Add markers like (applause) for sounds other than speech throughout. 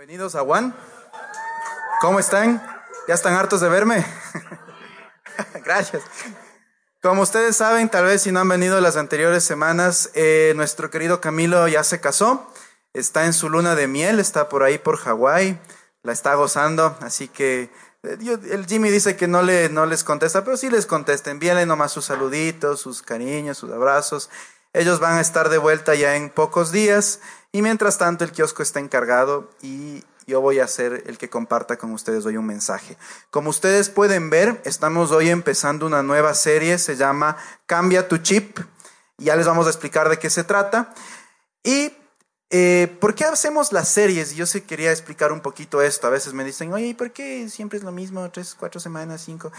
Bienvenidos a Juan. ¿Cómo están? ¿Ya están hartos de verme? (laughs) Gracias. Como ustedes saben, tal vez si no han venido las anteriores semanas, eh, nuestro querido Camilo ya se casó, está en su luna de miel, está por ahí por Hawái, la está gozando, así que eh, el Jimmy dice que no, le, no les contesta, pero sí les contesta, envíenle nomás sus saluditos, sus cariños, sus abrazos. Ellos van a estar de vuelta ya en pocos días y mientras tanto el kiosco está encargado y yo voy a ser el que comparta con ustedes hoy un mensaje. Como ustedes pueden ver, estamos hoy empezando una nueva serie, se llama Cambia tu chip. Ya les vamos a explicar de qué se trata. Y eh, ¿Por qué hacemos las series? Yo sí quería explicar un poquito esto. A veces me dicen, oye, ¿por qué siempre es lo mismo? Tres, cuatro semanas, cinco.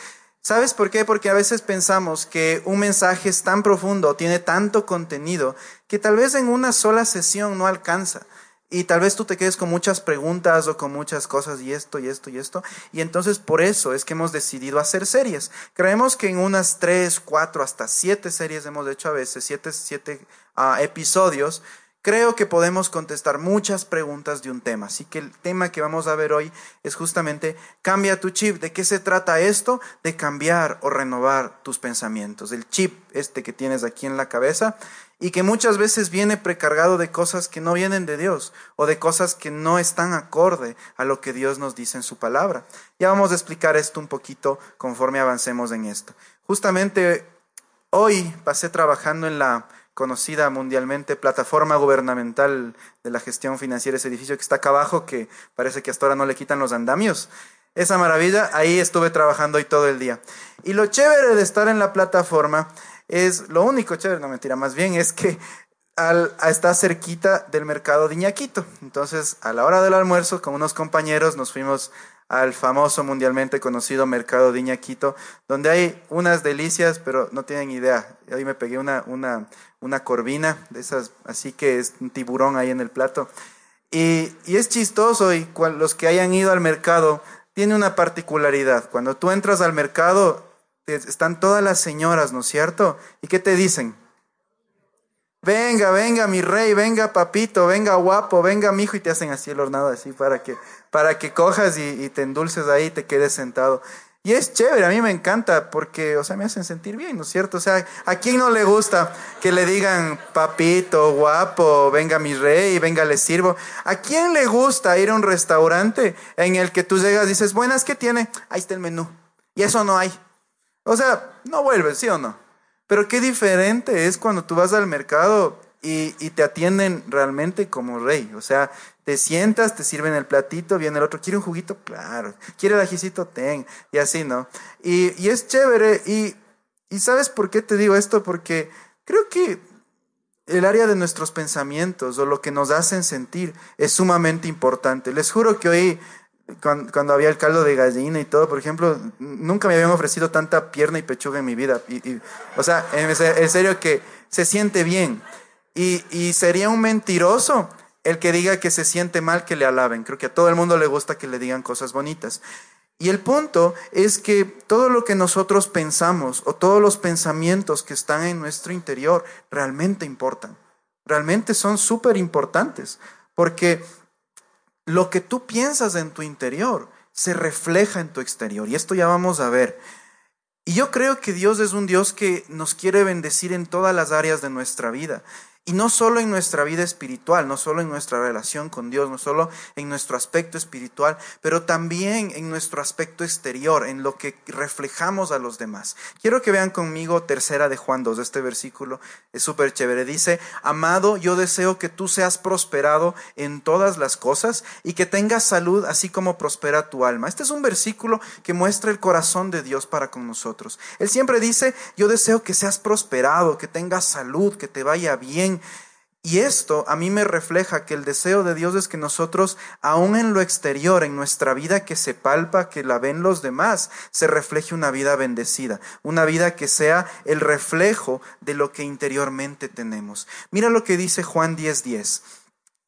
¿Sabes por qué? Porque a veces pensamos que un mensaje es tan profundo, tiene tanto contenido, que tal vez en una sola sesión no alcanza. Y tal vez tú te quedes con muchas preguntas o con muchas cosas y esto y esto y esto. Y entonces por eso es que hemos decidido hacer series. Creemos que en unas tres, cuatro, hasta siete series hemos hecho a veces, siete, siete uh, episodios, Creo que podemos contestar muchas preguntas de un tema, así que el tema que vamos a ver hoy es justamente cambia tu chip. ¿De qué se trata esto? De cambiar o renovar tus pensamientos. El chip este que tienes aquí en la cabeza y que muchas veces viene precargado de cosas que no vienen de Dios o de cosas que no están acorde a lo que Dios nos dice en su palabra. Ya vamos a explicar esto un poquito conforme avancemos en esto. Justamente hoy pasé trabajando en la conocida mundialmente plataforma gubernamental de la gestión financiera, ese edificio que está acá abajo, que parece que hasta ahora no le quitan los andamios. Esa maravilla, ahí estuve trabajando hoy todo el día. Y lo chévere de estar en la plataforma es, lo único chévere, no mentira, más bien es que al, está cerquita del mercado de Iñaquito. Entonces, a la hora del almuerzo, con unos compañeros, nos fuimos al famoso mundialmente conocido mercado de Iñaquito, donde hay unas delicias, pero no tienen idea. Hoy me pegué una, una, una corvina, de esas, así que es un tiburón ahí en el plato. Y, y es chistoso y los que hayan ido al mercado, tiene una particularidad. Cuando tú entras al mercado, están todas las señoras, ¿no es cierto? ¿Y qué te dicen? Venga, venga, mi rey, venga, papito, venga, guapo, venga, mijo, y te hacen así el hornado, así para que, para que cojas y, y te endulces ahí y te quedes sentado. Y es chévere, a mí me encanta porque, o sea, me hacen sentir bien, ¿no es cierto? O sea, ¿a quién no le gusta que le digan papito, guapo, venga mi rey, venga le sirvo? ¿A quién le gusta ir a un restaurante en el que tú llegas y dices, buenas, ¿qué tiene? Ahí está el menú. Y eso no hay. O sea, no vuelves, ¿sí o no? Pero qué diferente es cuando tú vas al mercado y, te atienden realmente como rey. O sea, te sientas, te sirven el platito, viene el otro, ¿quiere un juguito? Claro. ¿Quiere el ajicito? Ten. Y así, ¿no? Y, es chévere. Y, ¿sabes por qué te digo esto? Porque creo que el área de nuestros pensamientos o lo que nos hacen sentir es sumamente importante. Les juro que hoy cuando, había el caldo de gallina y todo, por ejemplo, nunca me habían ofrecido tanta pierna y pechuga en mi vida. O sea, en, serio que se siente bien. Y, y, sería un mentiroso el que diga que se siente mal que le alaben. Creo que a todo el mundo le gusta que le digan cosas bonitas. Y el punto es que todo lo que nosotros pensamos o todos los pensamientos que están en nuestro interior realmente importan. Realmente son súper importantes. Porque lo que tú piensas en tu interior se refleja en tu exterior. Y esto ya vamos a ver. Y yo creo que Dios es un Dios que nos quiere bendecir en todas las áreas de nuestra vida. Y no solo en nuestra vida espiritual, no solo en nuestra relación con Dios, no solo en nuestro aspecto espiritual, pero también en nuestro aspecto exterior, en lo que reflejamos a los demás. Quiero que vean conmigo tercera de Juan 2, este versículo es súper chévere. Dice, amado, yo deseo que tú seas prosperado en todas las cosas y que tengas salud así como prospera tu alma. Este es un versículo que muestra el corazón de Dios para con nosotros. Él siempre dice, yo deseo que seas prosperado, que tengas salud, que te vaya bien y esto a mí me refleja que el deseo de Dios es que nosotros, aún en lo exterior, en nuestra vida que se palpa, que la ven los demás, se refleje una vida bendecida, una vida que sea el reflejo de lo que interiormente tenemos. Mira lo que dice Juan 10:10.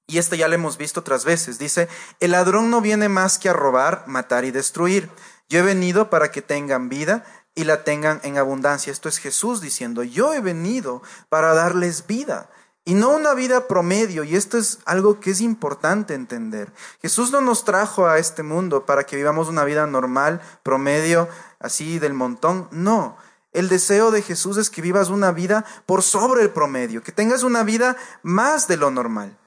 Y esto ya lo hemos visto otras veces. Dice, el ladrón no viene más que a robar, matar y destruir. Yo he venido para que tengan vida y la tengan en abundancia. Esto es Jesús diciendo, yo he venido para darles vida Y no una vida promedio, y esto es algo que es importante entender. Jesús no nos trajo a este mundo para que vivamos una vida normal, promedio, así del montón. No, el deseo de Jesús es que vivas una vida por sobre el promedio, que tengas una vida más de lo normal.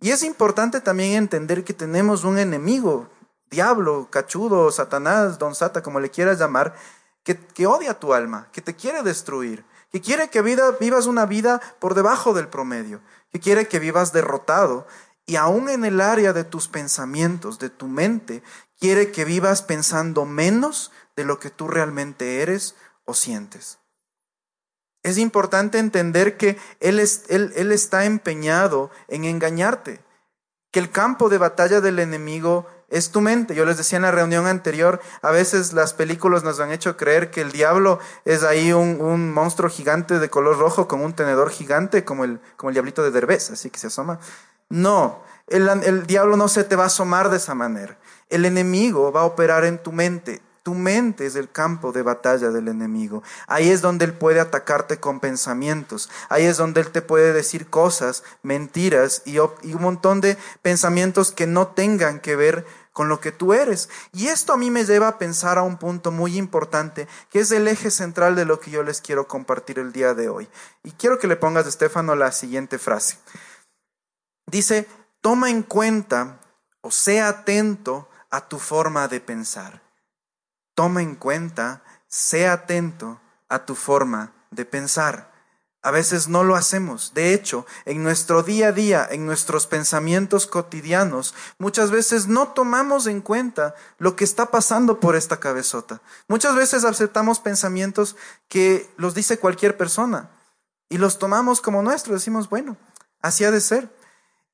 Y es importante también entender que tenemos un enemigo, diablo, cachudo, Satanás, don Sata, como le quieras llamar, que, que odia tu alma, que te quiere destruir que quiere que vida, vivas una vida por debajo del promedio, que quiere que vivas derrotado y aún en el área de tus pensamientos, de tu mente, quiere que vivas pensando menos de lo que tú realmente eres o sientes. Es importante entender que él, es, él, él está empeñado en engañarte, que el campo de batalla del enemigo es tu mente. Yo les decía en la reunión anterior, a veces las películas nos han hecho creer que el diablo es ahí un, monstruo gigante de color rojo con un tenedor gigante como el, diablito de Derbez, así que se asoma. No, el, el diablo no se te va a asomar de esa manera. El enemigo va a operar en tu mente. Tu mente es el campo de batalla del enemigo. Ahí es donde él puede atacarte con pensamientos. Ahí es donde él te puede decir cosas, mentiras y, un montón de pensamientos que no tengan que ver con lo que tú eres. Y esto a mí me lleva a pensar a un punto muy importante, que es el eje central de lo que yo les quiero compartir el día de hoy. Y quiero que le pongas, Estefano, la siguiente frase. Dice, toma en cuenta o sea atento a tu forma de pensar. Toma en cuenta, sea atento a tu forma de pensar. A veces no lo hacemos. De hecho, en nuestro día a día, en nuestros pensamientos cotidianos, muchas veces no tomamos en cuenta lo que está pasando por esta cabezota. Muchas veces aceptamos pensamientos que los dice cualquier persona y los tomamos como nuestros. Decimos, bueno, así ha de ser.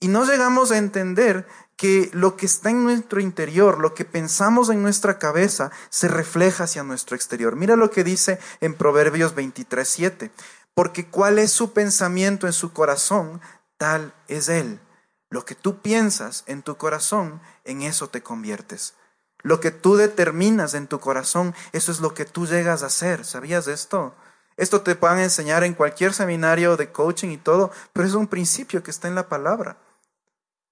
Y no llegamos a entender que lo que está en nuestro interior, lo que pensamos en nuestra cabeza, se refleja hacia nuestro exterior. Mira lo que dice en Proverbios 23, 7 porque cuál es su pensamiento en su corazón, tal es él. Lo que tú piensas en tu corazón, en eso te conviertes. Lo que tú determinas en tu corazón, eso es lo que tú llegas a hacer. ¿Sabías esto? Esto te pueden enseñar en cualquier seminario de coaching y todo, pero es un principio que está en la palabra.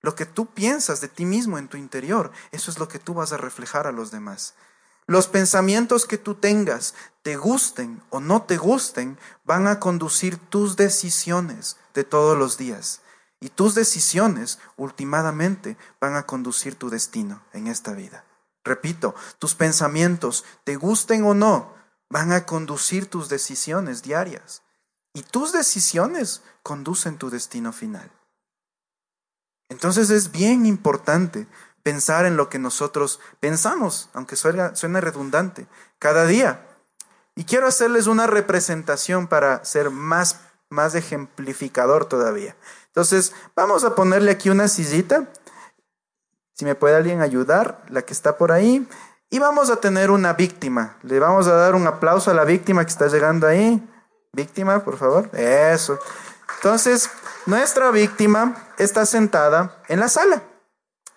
Lo que tú piensas de ti mismo en tu interior, eso es lo que tú vas a reflejar a los demás. Los pensamientos que tú tengas, te gusten o no te gusten, van a conducir tus decisiones de todos los días. Y tus decisiones, últimamente, van a conducir tu destino en esta vida. Repito, tus pensamientos, te gusten o no, van a conducir tus decisiones diarias. Y tus decisiones conducen tu destino final. Entonces es bien importante pensar en lo que nosotros pensamos, aunque suene, suene redundante, cada día. Y quiero hacerles una representación para ser más, más ejemplificador todavía. Entonces, vamos a ponerle aquí una sillita. Si me puede alguien ayudar, la que está por ahí. Y vamos a tener una víctima. Le vamos a dar un aplauso a la víctima que está llegando ahí. Víctima, por favor. Eso. Entonces, nuestra víctima está sentada en la sala.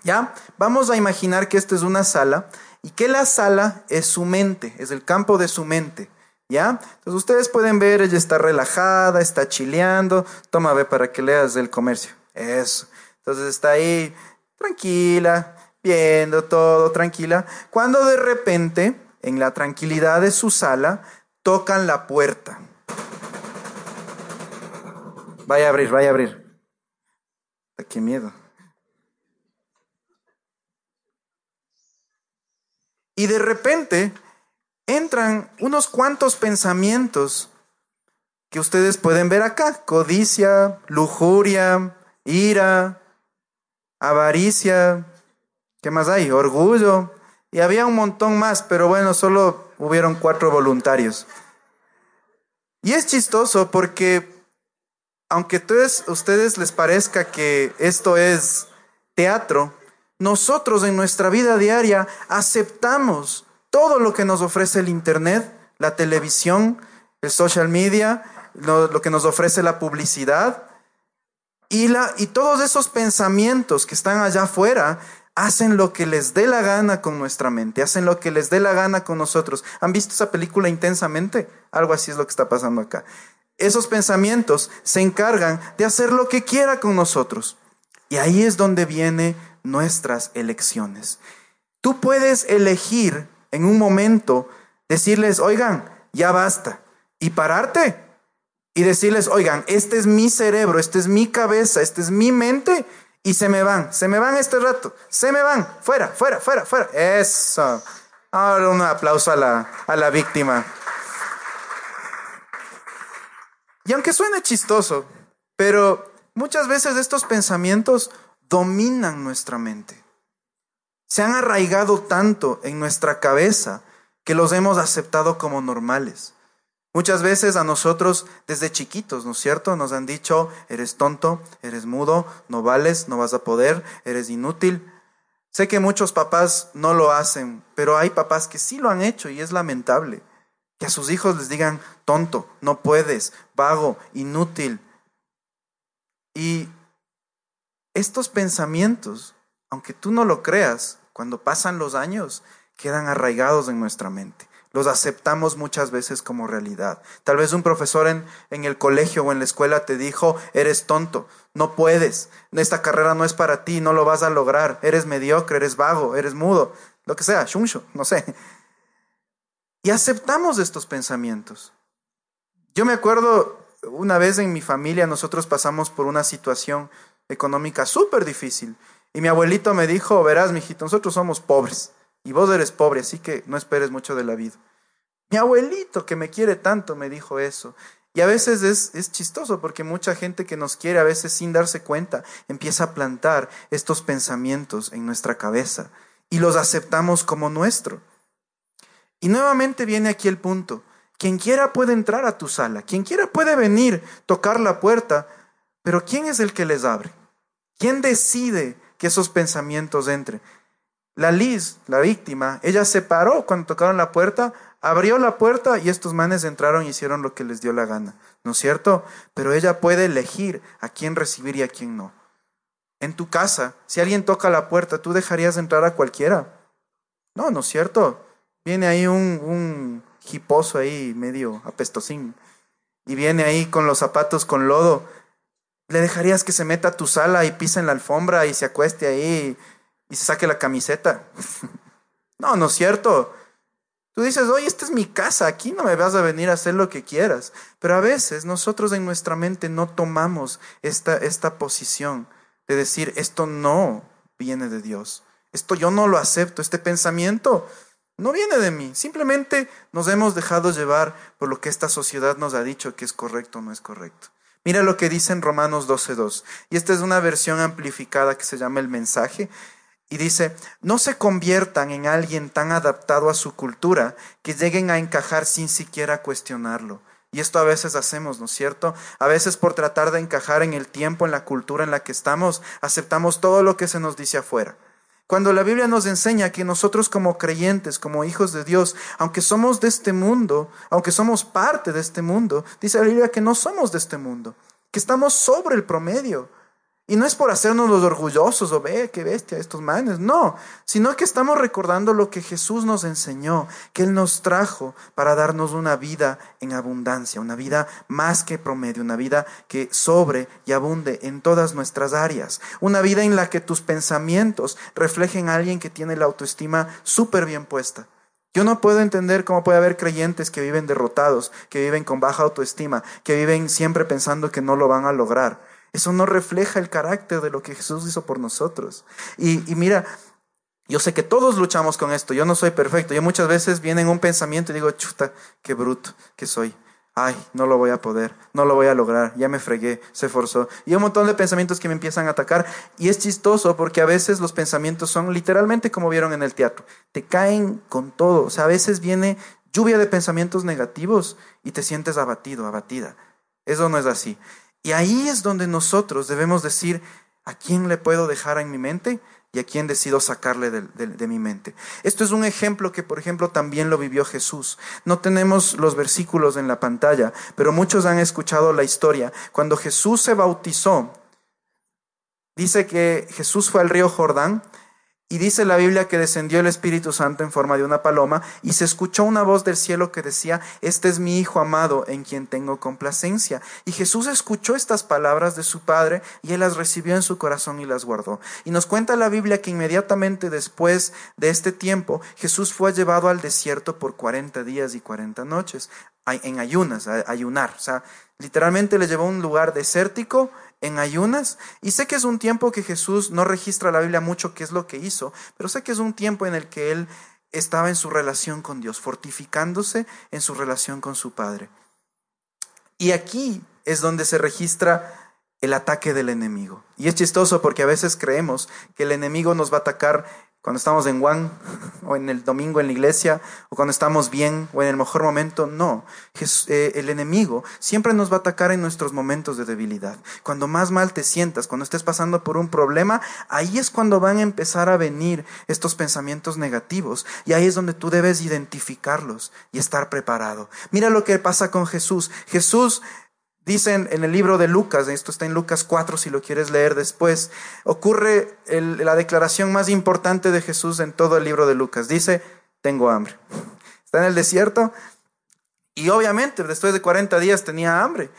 ¿Ya? Vamos a imaginar que esta es una sala y que la sala es su mente, es el campo de su mente. ¿Ya? Entonces ustedes pueden ver, ella está relajada, está chileando. Toma, ve para que leas el comercio. Eso. Entonces está ahí tranquila, viendo todo, tranquila. Cuando de repente, en la tranquilidad de su sala, tocan la puerta. Vaya a abrir, vaya a abrir. Qué miedo. Y de repente entran unos cuantos pensamientos que ustedes pueden ver acá. Codicia, lujuria, ira, avaricia, ¿qué más hay? Orgullo. Y había un montón más, pero bueno, solo hubieron cuatro voluntarios. Y es chistoso porque, aunque a ustedes les parezca que esto es teatro, nosotros en nuestra vida diaria aceptamos todo lo que nos ofrece el Internet, la televisión, el social media, lo, que nos ofrece la publicidad. Y, la, y todos esos pensamientos que están allá afuera hacen lo que les dé la gana con nuestra mente, hacen lo que les dé la gana con nosotros. ¿Han visto esa película intensamente? Algo así es lo que está pasando acá. Esos pensamientos se encargan de hacer lo que quiera con nosotros. Y ahí es donde vienen nuestras elecciones. Tú puedes elegir en un momento decirles, oigan, ya basta, y pararte y decirles, oigan, este es mi cerebro, este es mi cabeza, este es mi mente, y se me van, se me van este rato, se me van, fuera, fuera, fuera, fuera. Eso. Ahora un aplauso a la, a la víctima. Y aunque suene chistoso, pero muchas veces estos pensamientos dominan nuestra mente. Se han arraigado tanto en nuestra cabeza que los hemos aceptado como normales. Muchas veces a nosotros desde chiquitos, ¿no es cierto? Nos han dicho, eres tonto, eres mudo, no vales, no vas a poder, eres inútil. Sé que muchos papás no lo hacen, pero hay papás que sí lo han hecho y es lamentable. Que a sus hijos les digan, tonto, no puedes, vago, inútil. Y estos pensamientos, aunque tú no lo creas, cuando pasan los años, quedan arraigados en nuestra mente. Los aceptamos muchas veces como realidad. Tal vez un profesor en, en, el colegio o en la escuela te dijo, eres tonto, no puedes, esta carrera no es para ti, no lo vas a lograr, eres mediocre, eres vago, eres mudo, lo que sea, shunsho, no sé. Y aceptamos estos pensamientos. Yo me acuerdo una vez en mi familia nosotros pasamos por una situación económica súper difícil y mi abuelito me dijo, verás, mijito, nosotros somos pobres y vos eres pobre, así que no esperes mucho de la vida. Mi abuelito que me quiere tanto me dijo eso. Y a veces es, es, chistoso porque mucha gente que nos quiere, a veces sin darse cuenta, empieza a plantar estos pensamientos en nuestra cabeza y los aceptamos como nuestro. Y nuevamente viene aquí el punto. Quien quiera puede entrar a tu sala, quien quiera puede venir, tocar la puerta, pero ¿quién es el que les abre? ¿Quién decide que esos pensamientos entren? La Liz, la víctima, ella se paró cuando tocaron la puerta, abrió la puerta y estos manes entraron y hicieron lo que les dio la gana, ¿no es cierto? Pero ella puede elegir a quién recibir y a quién no. En tu casa, si alguien toca la puerta, ¿tú dejarías entrar a cualquiera? No, ¿no es cierto? Viene ahí un, un hiposo ahí medio apestosín y viene ahí con los zapatos con lodo. ¿Le dejarías que se meta a tu sala y pisa en la alfombra y se acueste ahí y se saque la camiseta? (laughs) no, no es cierto. Tú dices, oye, esta es mi casa, aquí no me vas a venir a hacer lo que quieras. Pero a veces nosotros en nuestra mente no tomamos esta, esta posición de decir, esto no viene de Dios. Esto yo no lo acepto, este pensamiento no viene de mí, simplemente nos hemos dejado llevar por lo que esta sociedad nos ha dicho que es correcto o no es correcto. Mira lo que dice en Romanos 12.2. Y esta es una versión amplificada que se llama el mensaje. Y dice, no se conviertan en alguien tan adaptado a su cultura que lleguen a encajar sin siquiera cuestionarlo. Y esto a veces hacemos, ¿no es cierto? A veces por tratar de encajar en el tiempo, en la cultura en la que estamos, aceptamos todo lo que se nos dice afuera. Cuando la Biblia nos enseña que nosotros como creyentes, como hijos de Dios, aunque somos de este mundo, aunque somos parte de este mundo, dice la Biblia que no somos de este mundo, que estamos sobre el promedio, y no es por hacernos los orgullosos o ve qué bestia estos manes, no, sino que estamos recordando lo que Jesús nos enseñó, que Él nos trajo para darnos una vida en abundancia, una vida más que promedio, una vida que sobre y abunde en todas nuestras áreas, una vida en la que tus pensamientos reflejen a alguien que tiene la autoestima súper bien puesta. Yo no puedo entender cómo puede haber creyentes que viven derrotados, que viven con baja autoestima, que viven siempre pensando que no lo van a lograr. Eso no refleja el carácter de lo que Jesús hizo por nosotros. Y, mira, yo sé que todos luchamos con esto, yo no soy perfecto. Yo muchas veces viene en un pensamiento y digo, chuta, qué bruto que soy. Ay, no lo voy a poder, no lo voy a lograr, ya me fregué, se forzó. Y un montón de pensamientos que me empiezan a atacar. Y es chistoso porque a veces los pensamientos son literalmente como vieron en el teatro. Te caen con todo. O sea, a veces viene lluvia de pensamientos negativos y te sientes abatido, abatida. Eso no es así. Y ahí es donde nosotros debemos decir, ¿a quién le puedo dejar en mi mente? y a quién decido sacarle de, mi mente. Esto es un ejemplo que, por ejemplo, también lo vivió Jesús. No tenemos los versículos en la pantalla, pero muchos han escuchado la historia. Cuando Jesús se bautizó, dice que Jesús fue al río Jordán Y dice la Biblia que descendió el Espíritu Santo en forma de una paloma y se escuchó una voz del cielo que decía, este es mi Hijo amado en quien tengo complacencia. Y Jesús escuchó estas palabras de su Padre y él las recibió en su corazón y las guardó. Y nos cuenta la Biblia que inmediatamente después de este tiempo Jesús fue llevado al desierto por 40 días y 40 noches en ayunas, ayunar. O sea, literalmente le llevó a un lugar desértico en ayunas. Y sé que es un tiempo que Jesús no registra la Biblia mucho qué es lo que hizo, pero sé que es un tiempo en el que él estaba en su relación con Dios, fortificándose en su relación con su Padre. Y aquí es donde se registra el ataque del enemigo. Y es chistoso porque a veces creemos que el enemigo nos va a atacar cuando estamos en Juan o en el domingo en la iglesia o cuando estamos bien o en el mejor momento, no. Eh, el enemigo siempre nos va a atacar en nuestros momentos de debilidad. Cuando más mal te sientas, cuando estés pasando por un problema, ahí es cuando van a empezar a venir estos pensamientos negativos y ahí es donde tú debes identificarlos y estar preparado. Mira lo que pasa con Jesús. Jesús Dicen en el libro de Lucas, esto está en Lucas 4 si lo quieres leer después, ocurre la declaración más importante de Jesús en todo el libro de Lucas. Dice, tengo hambre. Está en el desierto y obviamente después de 40 días tenía hambre.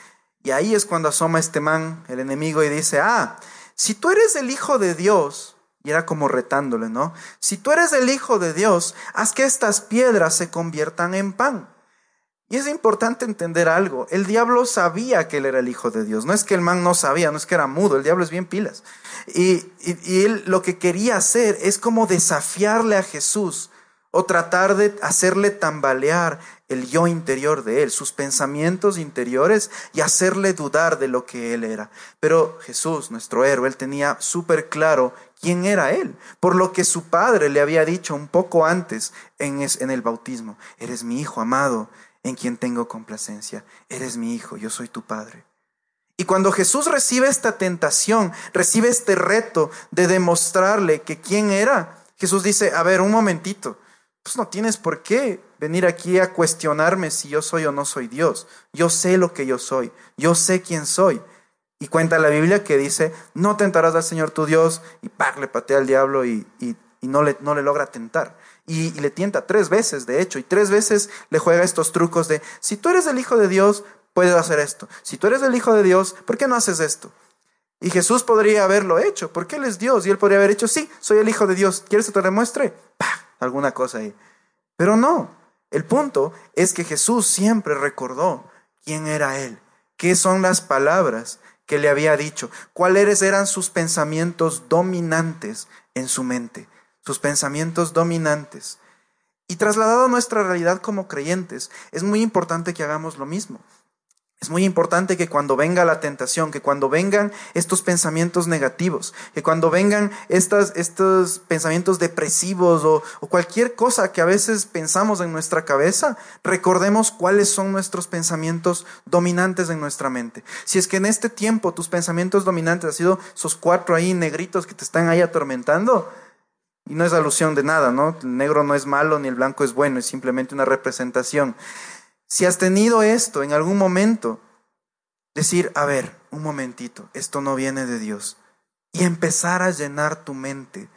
Y ahí es cuando asoma este man, el enemigo, y dice, ah, si tú eres el Hijo de Dios, y era como retándole, ¿no? Si tú eres el Hijo de Dios, haz que estas piedras se conviertan en pan. Y es importante entender algo. El diablo sabía que él era el hijo de Dios. No es que el man no sabía, no es que era mudo. El diablo es bien pilas. Y, y, él lo que quería hacer es como desafiarle a Jesús o tratar de hacerle tambalear el yo interior de él, sus pensamientos interiores y hacerle dudar de lo que él era. Pero Jesús, nuestro héroe, él tenía súper claro quién era él, por lo que su padre le había dicho un poco antes en el bautismo, eres mi hijo amado en quien tengo complacencia. Eres mi hijo, yo soy tu padre. Y cuando Jesús recibe esta tentación, recibe este reto de demostrarle que quién era, Jesús dice, a ver, un momentito, pues no tienes por qué venir aquí a cuestionarme si yo soy o no soy Dios. Yo sé lo que yo soy, yo sé quién soy. Y cuenta la Biblia que dice, no tentarás al Señor tu Dios, y ¡pac! le patea al diablo y, y, no, le, no le logra tentar y, le tienta tres veces, de hecho, y tres veces le juega estos trucos de, si tú eres el Hijo de Dios, puedes hacer esto. Si tú eres el Hijo de Dios, ¿por qué no haces esto? Y Jesús podría haberlo hecho, porque Él es Dios, y Él podría haber hecho, sí, soy el Hijo de Dios, ¿quieres que te demuestre? ¡Pah! Alguna cosa ahí. Pero no, el punto es que Jesús siempre recordó quién era Él, qué son las palabras que le había dicho, cuáles eran sus pensamientos dominantes en su mente sus pensamientos dominantes. Y trasladado a nuestra realidad como creyentes, es muy importante que hagamos lo mismo. Es muy importante que cuando venga la tentación, que cuando vengan estos pensamientos negativos, que cuando vengan estas, estos pensamientos depresivos o, o, cualquier cosa que a veces pensamos en nuestra cabeza, recordemos cuáles son nuestros pensamientos dominantes en nuestra mente. Si es que en este tiempo tus pensamientos dominantes han sido esos cuatro ahí negritos que te están ahí atormentando, y no es alusión de nada, ¿no? El negro no es malo ni el blanco es bueno, es simplemente una representación. Si has tenido esto en algún momento, decir, a ver, un momentito, esto no viene de Dios. Y empezar a llenar tu mente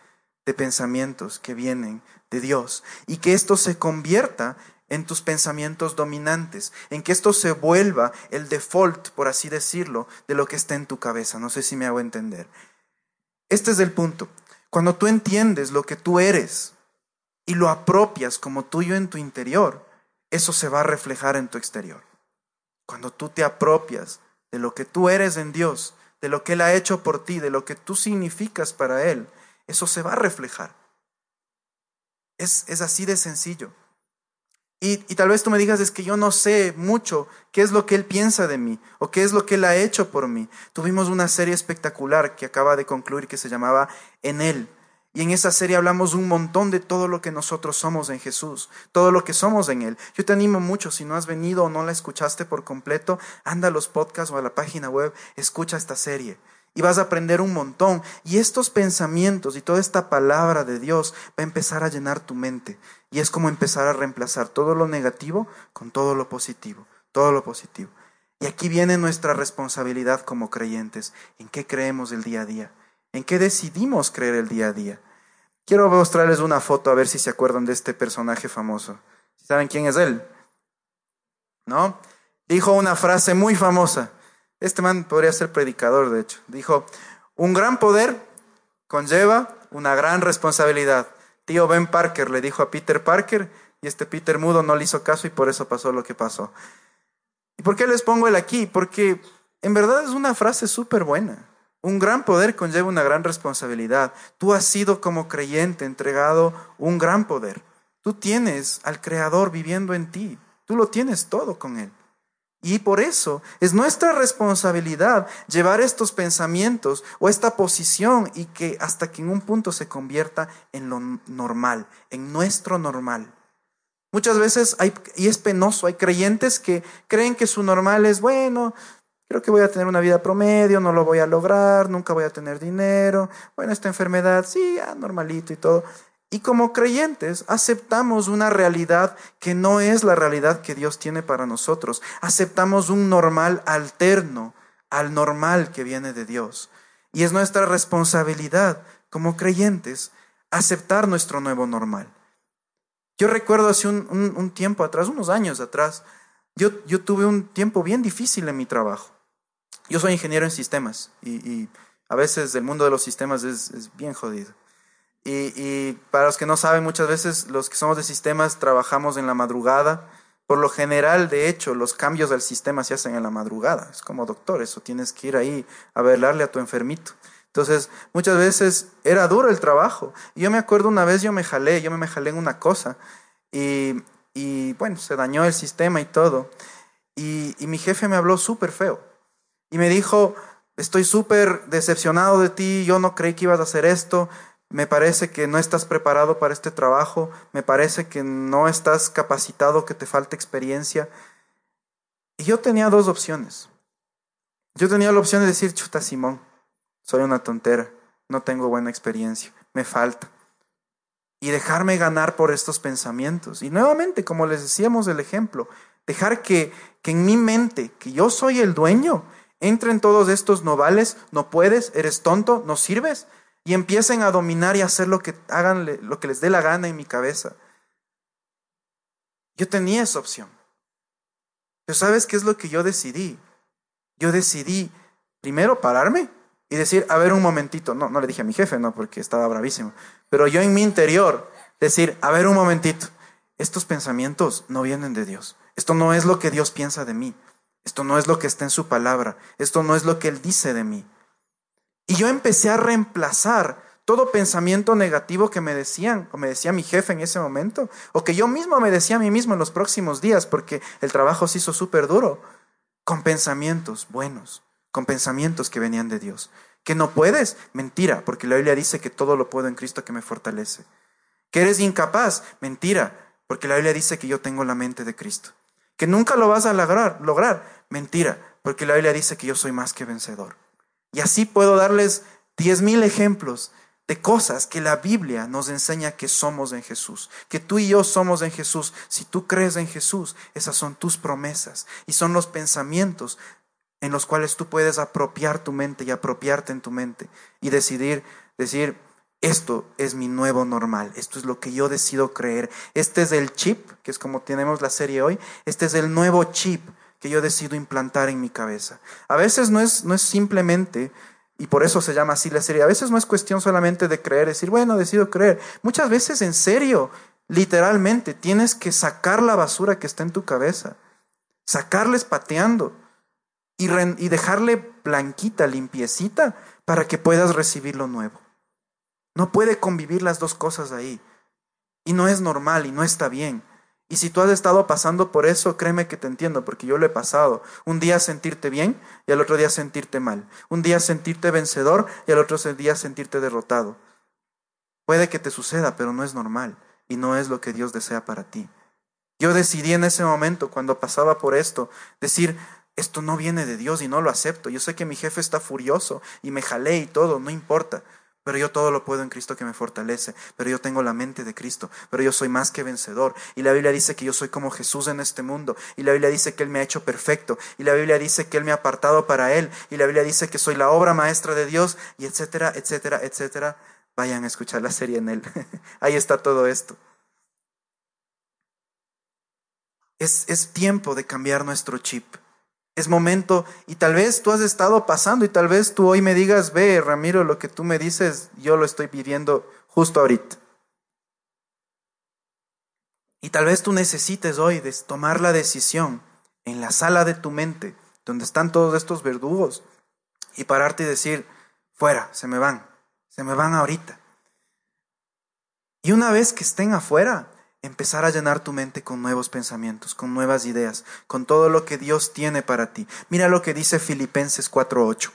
de pensamientos que vienen de Dios. Y que esto se convierta en tus pensamientos dominantes, en que esto se vuelva el default, por así decirlo, de lo que está en tu cabeza. No sé si me hago entender. Este es el punto. Cuando tú entiendes lo que tú eres y lo apropias como tuyo en tu interior, eso se va a reflejar en tu exterior. Cuando tú te apropias de lo que tú eres en Dios, de lo que Él ha hecho por ti, de lo que tú significas para Él, eso se va a reflejar. Es, es así de sencillo. Y, tal vez tú me digas, es que yo no sé mucho qué es lo que Él piensa de mí o qué es lo que Él ha hecho por mí. Tuvimos una serie espectacular que acaba de concluir que se llamaba En Él. Y en esa serie hablamos un montón de todo lo que nosotros somos en Jesús, todo lo que somos en Él. Yo te animo mucho, si no has venido o no la escuchaste por completo, anda a los podcasts o a la página web, escucha esta serie y vas a aprender un montón. Y estos pensamientos y toda esta palabra de Dios va a empezar a llenar tu mente. Y es como empezar a reemplazar todo lo negativo con todo lo positivo, todo lo positivo. Y aquí viene nuestra responsabilidad como creyentes. ¿En qué creemos el día a día? ¿En qué decidimos creer el día a día? Quiero mostrarles una foto a ver si se acuerdan de este personaje famoso. ¿Saben quién es él? ¿No? Dijo una frase muy famosa. Este man podría ser predicador, de hecho. Dijo, un gran poder conlleva una gran responsabilidad. Tío Ben Parker le dijo a Peter Parker y este Peter Mudo no le hizo caso y por eso pasó lo que pasó. ¿Y por qué les pongo él aquí? Porque en verdad es una frase súper buena. Un gran poder conlleva una gran responsabilidad. Tú has sido como creyente entregado un gran poder. Tú tienes al Creador viviendo en ti. Tú lo tienes todo con Él. Y por eso es nuestra responsabilidad llevar estos pensamientos o esta posición y que hasta que en un punto se convierta en lo normal, en nuestro normal. Muchas veces hay, y es penoso, hay creyentes que creen que su normal es, bueno, creo que voy a tener una vida promedio, no lo voy a lograr, nunca voy a tener dinero, bueno, esta enfermedad, sí, ya, normalito y todo. Y como creyentes aceptamos una realidad que no es la realidad que Dios tiene para nosotros. Aceptamos un normal alterno al normal que viene de Dios. Y es nuestra responsabilidad como creyentes aceptar nuestro nuevo normal. Yo recuerdo hace un, tiempo atrás, unos años atrás, yo, yo, tuve un tiempo bien difícil en mi trabajo. Yo soy ingeniero en sistemas y, a veces el mundo de los sistemas es, bien jodido. Y, y, para los que no saben, muchas veces los que somos de sistemas trabajamos en la madrugada. Por lo general, de hecho, los cambios del sistema se hacen en la madrugada. Es como doctor, eso tienes que ir ahí a velarle a tu enfermito. Entonces, muchas veces era duro el trabajo. Yo me acuerdo una vez yo me jalé, yo me jalé en una cosa y, y bueno, se dañó el sistema y todo. Y, y mi jefe me habló súper feo y me dijo, estoy súper decepcionado de ti, yo no creí que ibas a hacer esto, me parece que no estás preparado para este trabajo, me parece que no estás capacitado, que te falta experiencia. Y yo tenía dos opciones. Yo tenía la opción de decir, chuta Simón, soy una tontera, no tengo buena experiencia, me falta. Y dejarme ganar por estos pensamientos. Y nuevamente, como les decíamos el ejemplo, dejar que, que en mi mente, que yo soy el dueño, entren todos estos novales, no puedes, eres tonto, no sirves, y empiecen a dominar y hacer lo que hagan, lo que les dé la gana en mi cabeza. Yo tenía esa opción. Pero ¿sabes qué es lo que yo decidí? Yo decidí primero pararme y decir, a ver un momentito, no, no le dije a mi jefe, no, porque estaba bravísimo, pero yo en mi interior decir, a ver un momentito, estos pensamientos no vienen de Dios, esto no es lo que Dios piensa de mí, esto no es lo que está en su palabra, esto no es lo que Él dice de mí. Y yo empecé a reemplazar todo pensamiento negativo que me decían, o me decía mi jefe en ese momento, o que yo mismo me decía a mí mismo en los próximos días, porque el trabajo se hizo súper duro, con pensamientos buenos con pensamientos que venían de Dios. Que no puedes, mentira, porque la Biblia dice que todo lo puedo en Cristo que me fortalece. Que eres incapaz, mentira, porque la Biblia dice que yo tengo la mente de Cristo. Que nunca lo vas a lograr, lograr, mentira, porque la Biblia dice que yo soy más que vencedor. Y así puedo darles diez mil ejemplos de cosas que la Biblia nos enseña que somos en Jesús, que tú y yo somos en Jesús. Si tú crees en Jesús, esas son tus promesas y son los pensamientos en los cuales tú puedes apropiar tu mente y apropiarte en tu mente y decidir, decir, esto es mi nuevo normal, esto es lo que yo decido creer, este es el chip, que es como tenemos la serie hoy, este es el nuevo chip que yo decido implantar en mi cabeza. A veces no es, no es simplemente, y por eso se llama así la serie, a veces no es cuestión solamente de creer, decir, bueno, decido creer, muchas veces en serio, literalmente, tienes que sacar la basura que está en tu cabeza, sacarles pateando y, dejarle blanquita, limpiecita, para que puedas recibir lo nuevo. No puede convivir las dos cosas ahí. Y no es normal y no está bien. Y si tú has estado pasando por eso, créeme que te entiendo, porque yo lo he pasado. Un día sentirte bien y al otro día sentirte mal. Un día sentirte vencedor y al otro día sentirte derrotado. Puede que te suceda, pero no es normal y no es lo que Dios desea para ti. Yo decidí en ese momento, cuando pasaba por esto, decir, esto no viene de Dios y no lo acepto. Yo sé que mi jefe está furioso y me jalé y todo, no importa. Pero yo todo lo puedo en Cristo que me fortalece. Pero yo tengo la mente de Cristo. Pero yo soy más que vencedor. Y la Biblia dice que yo soy como Jesús en este mundo. Y la Biblia dice que Él me ha hecho perfecto. Y la Biblia dice que Él me ha apartado para Él. Y la Biblia dice que soy la obra maestra de Dios. Y etcétera, etcétera, etcétera. vayan a escuchar la serie en él. (laughs) Ahí está todo esto. Es, es tiempo de cambiar nuestro chip. Es momento, y tal vez tú has estado pasando, y tal vez tú hoy me digas, ve, Ramiro, lo que tú me dices, yo lo estoy viviendo justo ahorita. Y tal vez tú necesites hoy tomar la decisión en la sala de tu mente, donde están todos estos verdugos, y pararte y decir, fuera, se me van, se me van ahorita. Y una vez que estén afuera, empezar a llenar tu mente con nuevos pensamientos, con nuevas ideas, con todo lo que Dios tiene para ti. Mira lo que dice Filipenses 4:8.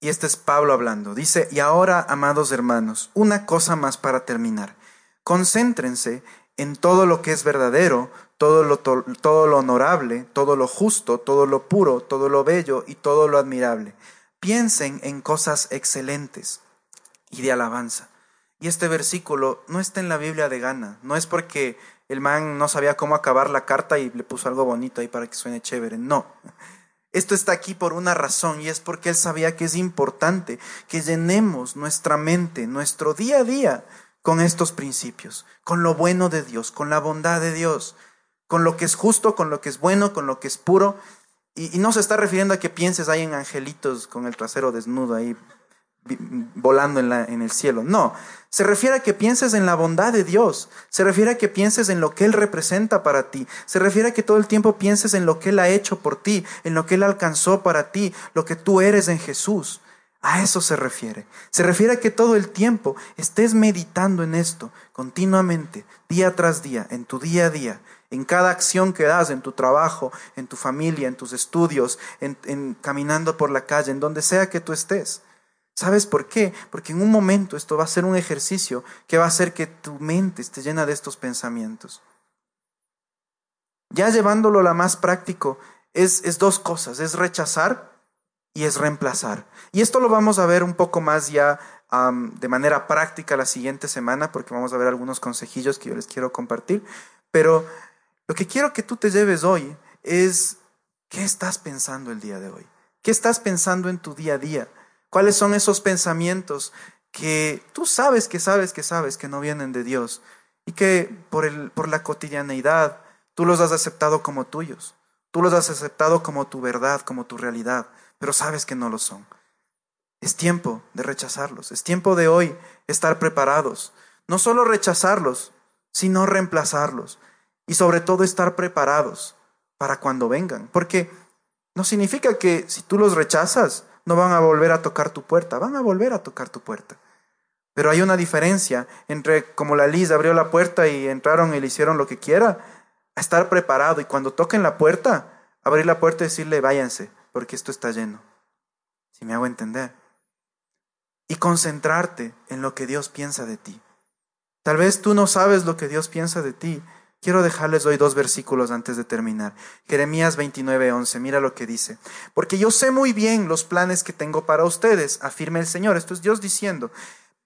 Y este es Pablo hablando. Dice, y ahora, amados hermanos, una cosa más para terminar. Concéntrense en todo lo que es verdadero, todo lo, todo lo honorable, todo lo justo, todo lo puro, todo lo bello y todo lo admirable. Piensen en cosas excelentes y de alabanza. Y este versículo no está en la Biblia de gana, no es porque el man no sabía cómo acabar la carta y le puso algo bonito ahí para que suene chévere, no. Esto está aquí por una razón y es porque él sabía que es importante que llenemos nuestra mente, nuestro día a día con estos principios, con lo bueno de Dios, con la bondad de Dios, con lo que es justo, con lo que es bueno, con lo que es puro. Y, no se está refiriendo a que pienses ahí en angelitos con el trasero desnudo ahí volando en, la, en el cielo. No, se refiere a que pienses en la bondad de Dios, se refiere a que pienses en lo que Él representa para ti, se refiere a que todo el tiempo pienses en lo que Él ha hecho por ti, en lo que Él alcanzó para ti, lo que tú eres en Jesús. A eso se refiere. Se refiere a que todo el tiempo estés meditando en esto continuamente, día tras día, en tu día a día, en cada acción que das, en tu trabajo, en tu familia, en tus estudios, en, caminando por la calle, en donde sea que tú estés. ¿Sabes por qué? Porque en un momento esto va a ser un ejercicio que va a hacer que tu mente esté llena de estos pensamientos. Ya llevándolo a la más práctico, es, es dos cosas, es rechazar y es reemplazar. Y esto lo vamos a ver un poco más ya de manera práctica la siguiente semana, porque vamos a ver algunos consejillos que yo les quiero compartir. Pero lo que quiero que tú te lleves hoy es, ¿qué estás pensando el día de hoy? ¿Qué estás pensando en tu día a día? ¿Cuáles son esos pensamientos que tú sabes que sabes que sabes que no vienen de Dios y que por, el, por la cotidianeidad tú los has aceptado como tuyos? Tú los has aceptado como tu verdad, como tu realidad pero sabes que no lo son. Es tiempo de rechazarlos, es tiempo de hoy estar preparados. No solo rechazarlos, sino reemplazarlos. Y sobre todo estar preparados para cuando vengan. Porque no significa que si tú los rechazas, no van a volver a tocar tu puerta, van a volver a tocar tu puerta. Pero hay una diferencia entre como la Liz abrió la puerta y entraron y le hicieron lo que quiera, a estar preparado y cuando toquen la puerta, abrir la puerta y decirle váyanse, porque esto está lleno. Si me hago entender. Y concentrarte en lo que Dios piensa de ti. Tal vez tú no sabes lo que Dios piensa de ti. Quiero dejarles hoy dos versículos antes de terminar. Jeremías 29:11, mira lo que dice. Porque yo sé muy bien los planes que tengo para ustedes, afirma el Señor. Esto es Dios diciendo,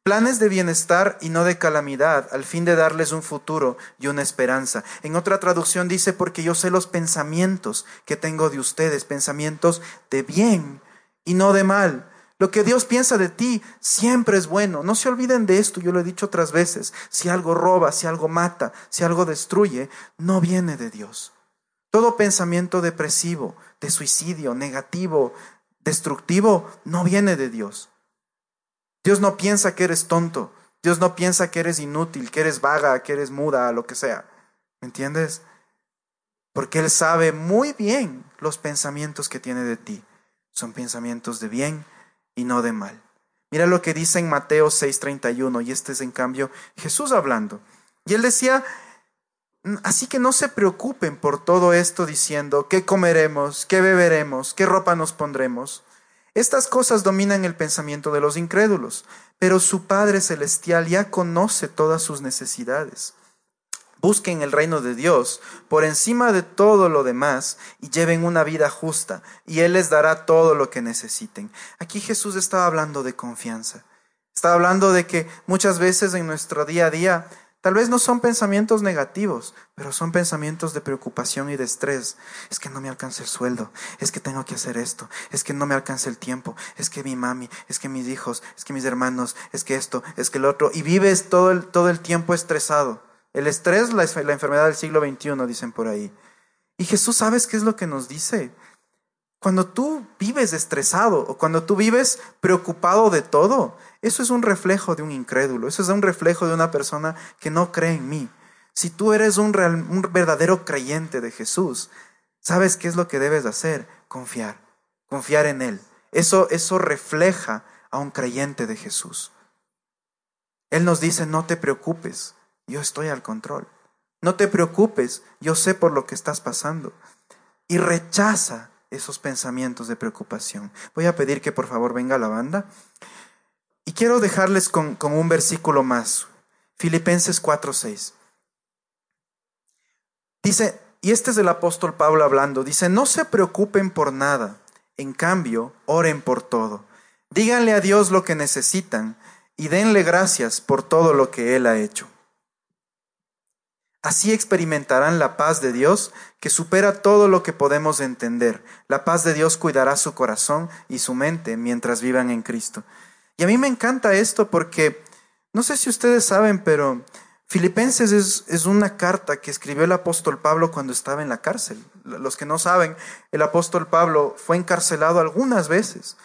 planes de bienestar y no de calamidad, al fin de darles un futuro y una esperanza. En otra traducción dice, porque yo sé los pensamientos que tengo de ustedes, pensamientos de bien y no de mal. Lo que Dios piensa de ti siempre es bueno. No se olviden de esto, yo lo he dicho otras veces. Si algo roba, si algo mata, si algo destruye, no viene de Dios. Todo pensamiento depresivo, de suicidio, negativo, destructivo, no viene de Dios. Dios no piensa que eres tonto. Dios no piensa que eres inútil, que eres vaga, que eres muda, lo que sea. ¿Me entiendes? Porque Él sabe muy bien los pensamientos que tiene de ti. Son pensamientos de bien y no de mal. Mira lo que dice en Mateo 6:31, y este es en cambio Jesús hablando. Y él decía, así que no se preocupen por todo esto diciendo, ¿qué comeremos? ¿Qué beberemos? ¿Qué ropa nos pondremos? Estas cosas dominan el pensamiento de los incrédulos, pero su Padre Celestial ya conoce todas sus necesidades. Busquen el reino de Dios por encima de todo lo demás y lleven una vida justa, y Él les dará todo lo que necesiten. Aquí Jesús estaba hablando de confianza. Estaba hablando de que muchas veces en nuestro día a día Tal vez no son pensamientos negativos, pero son pensamientos de preocupación y de estrés. Es que no me alcanza el sueldo, es que tengo que hacer esto, es que no me alcanza el tiempo, es que mi mami, es que mis hijos, es que mis hermanos, es que esto, es que el otro. Y vives todo el, todo el tiempo estresado. El estrés, la, la enfermedad del siglo XXI, dicen por ahí. Y Jesús, ¿sabes qué es lo que nos dice? Cuando tú vives estresado o cuando tú vives preocupado de todo, eso es un reflejo de un incrédulo, eso es un reflejo de una persona que no cree en mí. Si tú eres un, un verdadero creyente de Jesús, ¿sabes qué es lo que debes hacer? Confiar, confiar en Él. Eso, eso refleja a un creyente de Jesús. Él nos dice, no te preocupes, yo estoy al control. No te preocupes, yo sé por lo que estás pasando. Y rechaza esos pensamientos de preocupación. Voy a pedir que por favor venga la banda. Y quiero dejarles con, un versículo más. Filipenses 4:6. Dice, y este es el apóstol Pablo hablando, dice, no se preocupen por nada, en cambio, oren por todo. Díganle a Dios lo que necesitan y denle gracias por todo lo que Él ha hecho. Así experimentarán la paz de Dios que supera todo lo que podemos entender. La paz de Dios cuidará su corazón y su mente mientras vivan en Cristo. Y a mí me encanta esto porque, no sé si ustedes saben, pero Filipenses es, es, una carta que escribió el apóstol Pablo cuando estaba en la cárcel. Los que no saben, el apóstol Pablo fue encarcelado algunas veces.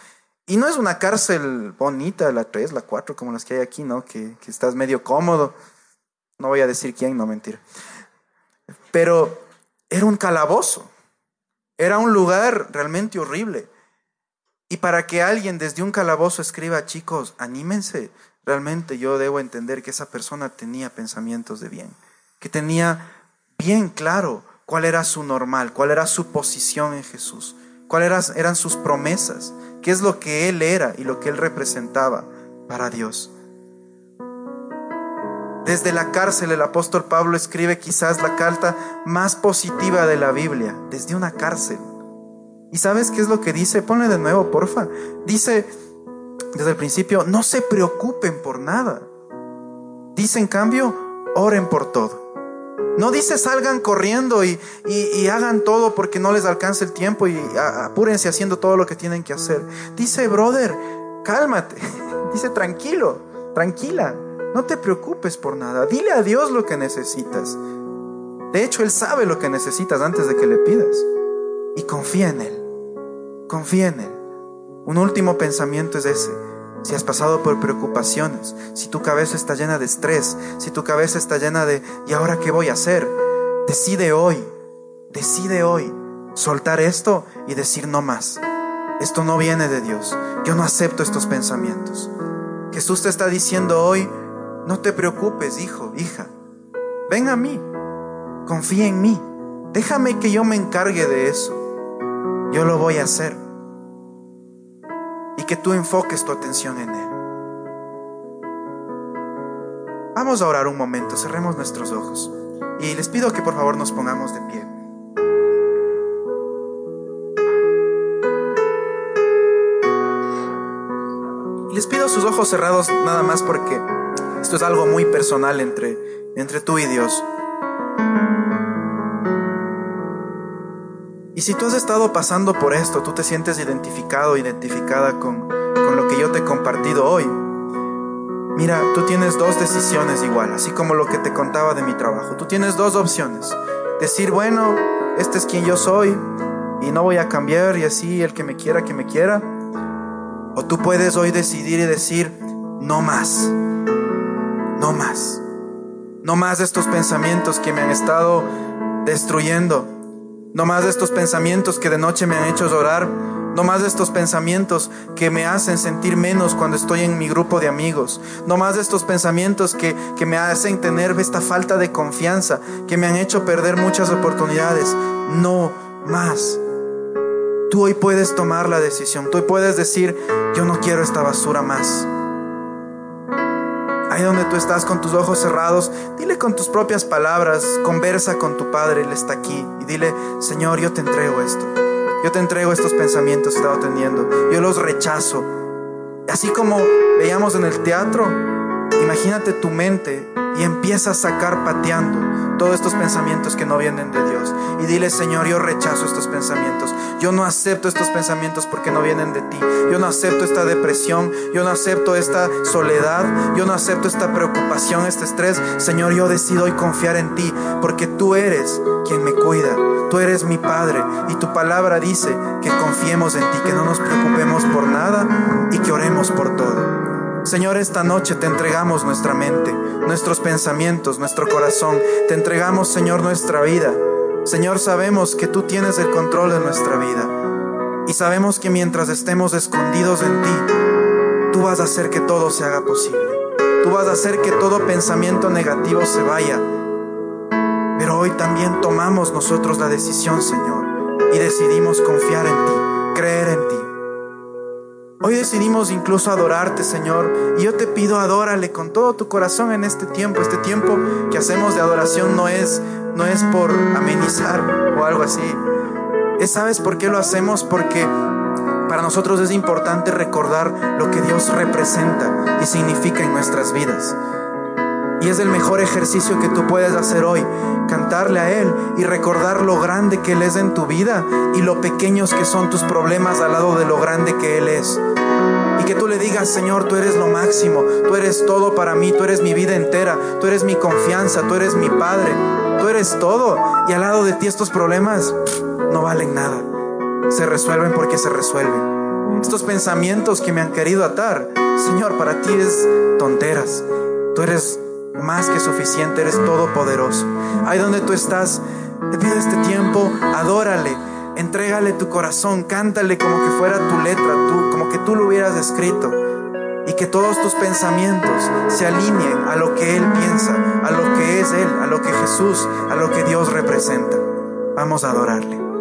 Y no es una cárcel bonita, la 3, la 4, como las que hay aquí, ¿no? Que, que estás medio cómodo. No voy a decir quién, no mentir. Pero era un calabozo. Era un lugar realmente horrible. Y para que alguien desde un calabozo escriba, chicos, anímense, realmente yo debo entender que esa persona tenía pensamientos de bien, que tenía bien claro cuál era su normal, cuál era su posición en Jesús, cuáles eran sus promesas, qué es lo que Él era y lo que Él representaba para Dios. Desde la cárcel el apóstol Pablo escribe quizás la carta más positiva de la Biblia, desde una cárcel. ¿Y sabes qué es lo que dice? Ponle de nuevo, porfa. Dice desde el principio, no se preocupen por nada. Dice en cambio, oren por todo. No dice salgan corriendo y, y, hagan todo porque no les alcanza el tiempo y apúrense haciendo todo lo que tienen que hacer. Dice, brother, cálmate. (laughs) Dice, tranquilo, tranquila. No te preocupes por nada. Dile a Dios lo que necesitas. De hecho, Él sabe lo que necesitas antes de que le pidas. Y confía en Él. Confía en Él. Un último pensamiento es ese. Si has pasado por preocupaciones, si tu cabeza está llena de estrés, si tu cabeza está llena de ¿y ahora qué voy a hacer? Decide hoy, decide hoy soltar esto y decir no más. Esto no viene de Dios. Yo no acepto estos pensamientos. Jesús te está diciendo hoy, no te preocupes, hijo, hija. Ven a mí. Confía en mí. Déjame que yo me encargue de eso. Yo lo voy a hacer. Y que tú enfoques tu atención en Él. Vamos a orar un momento, cerremos nuestros ojos. Y les pido que por favor nos pongamos de pie. les pido sus ojos cerrados nada más porque esto es algo muy personal entre, entre tú y Dios. Y si tú has estado pasando por esto, tú te sientes identificado, identificada con, con lo que yo te he compartido hoy, mira, tú tienes dos decisiones igual, así como lo que te contaba de mi trabajo. Tú tienes dos opciones. Decir, bueno, este es quien yo soy y no voy a cambiar y así el que me quiera, que me quiera. O tú puedes hoy decidir y decir, no más no más. No más de estos pensamientos que me han estado destruyendo. No más de estos pensamientos que de noche me han hecho llorar. No más de estos pensamientos que me hacen sentir menos cuando estoy en mi grupo de amigos. No más de estos pensamientos que, que me hacen tener esta falta de confianza, que me han hecho perder muchas oportunidades. No más. Tú hoy puedes tomar la decisión. Tú hoy puedes decir, yo no quiero esta basura más. Ahí donde tú estás con tus ojos cerrados, dile con tus propias palabras, conversa con tu Padre, Él está aquí, y dile, Señor, yo te entrego esto. Yo te entrego estos pensamientos que he teniendo. Yo los rechazo. Así como veíamos en el teatro, imagínate tu mente y empieza a sacar pateando todos estos pensamientos que no vienen de Dios. Y dile, Señor, yo rechazo estos pensamientos. Yo no acepto estos pensamientos porque no vienen de ti. Yo no acepto esta depresión. Yo no acepto esta soledad. Yo no acepto esta preocupación, este estrés. Señor, yo decido hoy confiar en ti porque tú eres quien me cuida. Tú eres mi Padre y tu palabra dice que confiemos en ti, que no nos preocupemos por nada y que oremos por todo. Señor, esta noche te entregamos nuestra mente, nuestros pensamientos, nuestro corazón. Te entregamos, Señor, nuestra vida. Señor, sabemos que tú tienes el control de nuestra vida. Y sabemos que mientras estemos escondidos en ti, tú vas a hacer que todo se haga posible. Tú vas a hacer que todo pensamiento negativo se vaya. Pero hoy también tomamos nosotros la decisión, Señor, y decidimos confiar en ti, creer en ti. Hoy decidimos incluso adorarte, Señor. Y yo te pido, adórale con todo tu corazón en este tiempo. Este tiempo que hacemos de adoración no es, no es por amenizar o algo así. Es, ¿Sabes por qué lo hacemos? Porque para nosotros es importante recordar lo que Dios representa y significa en nuestras vidas. Y es el mejor ejercicio que tú puedes hacer hoy, cantarle a Él y recordar lo grande que Él es en tu vida y lo pequeños que son tus problemas al lado de lo grande que Él es. Y que tú le digas, Señor, tú eres lo máximo, tú eres todo para mí, tú eres mi vida entera, tú eres mi confianza, tú eres mi Padre, tú eres todo. Y al lado de ti estos problemas no valen nada. Se resuelven porque se resuelven. Estos pensamientos que me han querido atar, Señor, para ti es tonteras. Tú eres más que suficiente, eres todopoderoso. Ahí donde tú estás, te pido este tiempo, adórale, entrégale tu corazón, cántale como que fuera tu letra, tú, como que tú lo hubieras escrito. Y que todos tus pensamientos se alineen a lo que Él piensa, a lo que es Él, a lo que Jesús, a lo que Dios representa. Vamos a adorarle.